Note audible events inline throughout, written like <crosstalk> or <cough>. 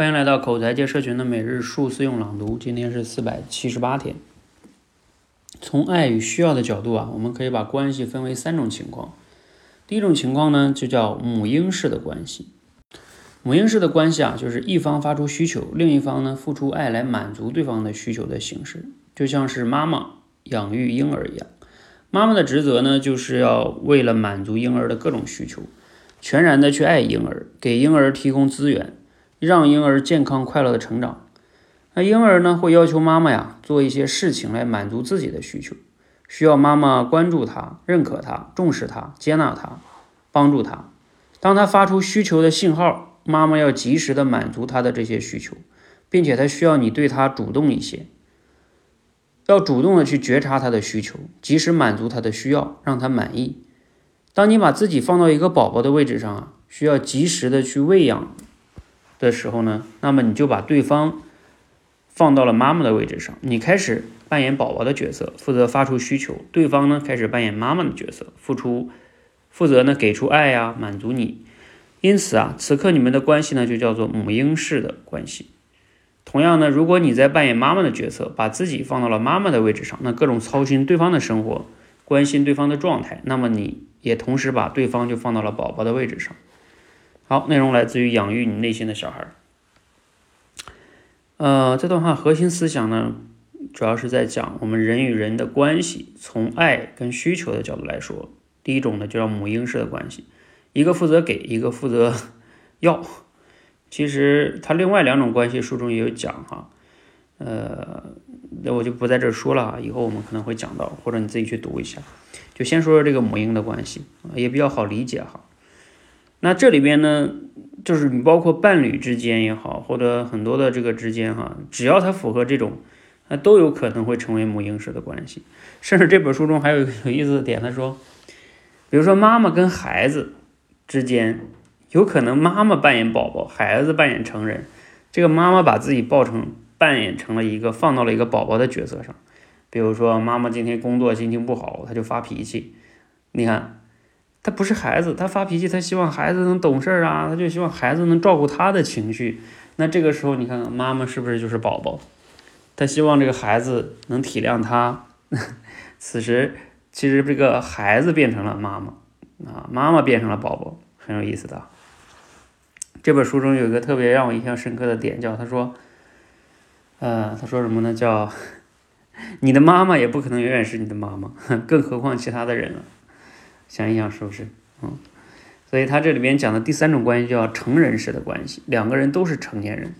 欢迎来到口才界社群的每日数字用朗读，今天是四百七十八天。从爱与需要的角度啊，我们可以把关系分为三种情况。第一种情况呢，就叫母婴式的关系。母婴式的关系啊，就是一方发出需求，另一方呢付出爱来满足对方的需求的形式，就像是妈妈养育婴儿一样。妈妈的职责呢，就是要为了满足婴儿的各种需求，全然的去爱婴儿，给婴儿提供资源。让婴儿健康快乐的成长，那婴儿呢会要求妈妈呀做一些事情来满足自己的需求，需要妈妈关注他、认可他、重视他、接纳他、帮助他。当他发出需求的信号，妈妈要及时的满足他的这些需求，并且他需要你对他主动一些，要主动的去觉察他的需求，及时满足他的需要，让他满意。当你把自己放到一个宝宝的位置上啊，需要及时的去喂养。的时候呢，那么你就把对方放到了妈妈的位置上，你开始扮演宝宝的角色，负责发出需求；对方呢开始扮演妈妈的角色，付出负责呢给出爱呀，满足你。因此啊，此刻你们的关系呢就叫做母婴式的关系。同样呢，如果你在扮演妈妈的角色，把自己放到了妈妈的位置上，那各种操心对方的生活，关心对方的状态，那么你也同时把对方就放到了宝宝的位置上。好，内容来自于养育你内心的小孩。呃，这段话核心思想呢，主要是在讲我们人与人的关系，从爱跟需求的角度来说，第一种呢就叫母婴式的关系，一个负责给，一个负责要。其实它另外两种关系书中也有讲哈，呃，那我就不在这说了啊，以后我们可能会讲到，或者你自己去读一下。就先说说这个母婴的关系，也比较好理解哈。那这里边呢，就是你包括伴侣之间也好，或者很多的这个之间哈，只要它符合这种，那都有可能会成为母婴式的关系。甚至这本书中还有一个有意思的点，他说，比如说妈妈跟孩子之间，有可能妈妈扮演宝宝，孩子扮演成人，这个妈妈把自己抱成扮演成了一个放到了一个宝宝的角色上。比如说妈妈今天工作心情不好，她就发脾气，你看。他不是孩子，他发脾气，他希望孩子能懂事儿啊，他就希望孩子能照顾他的情绪。那这个时候，你看看妈妈是不是就是宝宝？他希望这个孩子能体谅他。此时，其实这个孩子变成了妈妈啊，妈妈变成了宝宝，很有意思的。这本书中有一个特别让我印象深刻的点，叫他说，呃，他说什么呢？叫 <laughs> 你的妈妈也不可能永远是你的妈妈，更何况其他的人了。想一想是不是？嗯，所以他这里边讲的第三种关系叫成人式的关系，两个人都是成年人，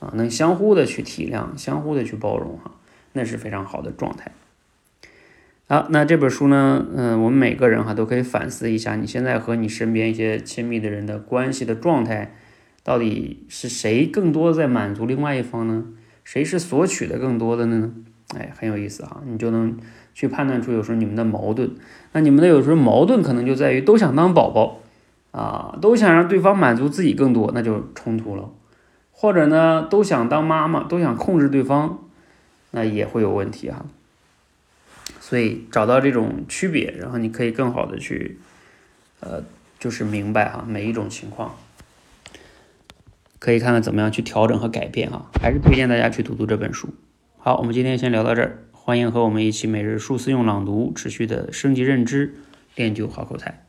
啊，能相互的去体谅，相互的去包容，哈，那是非常好的状态。好，那这本书呢，嗯，我们每个人哈都可以反思一下，你现在和你身边一些亲密的人的关系的状态，到底是谁更多在满足另外一方呢？谁是索取的更多的呢？哎，很有意思哈，你就能去判断出有时候你们的矛盾。那你们的有时候矛盾可能就在于都想当宝宝啊，都想让对方满足自己更多，那就冲突了。或者呢，都想当妈妈，都想控制对方，那也会有问题哈。所以找到这种区别，然后你可以更好的去，呃，就是明白哈每一种情况，可以看看怎么样去调整和改变哈。还是推荐大家去读读这本书。好，我们今天先聊到这儿。欢迎和我们一起每日数次用朗读，持续的升级认知，练就好口才。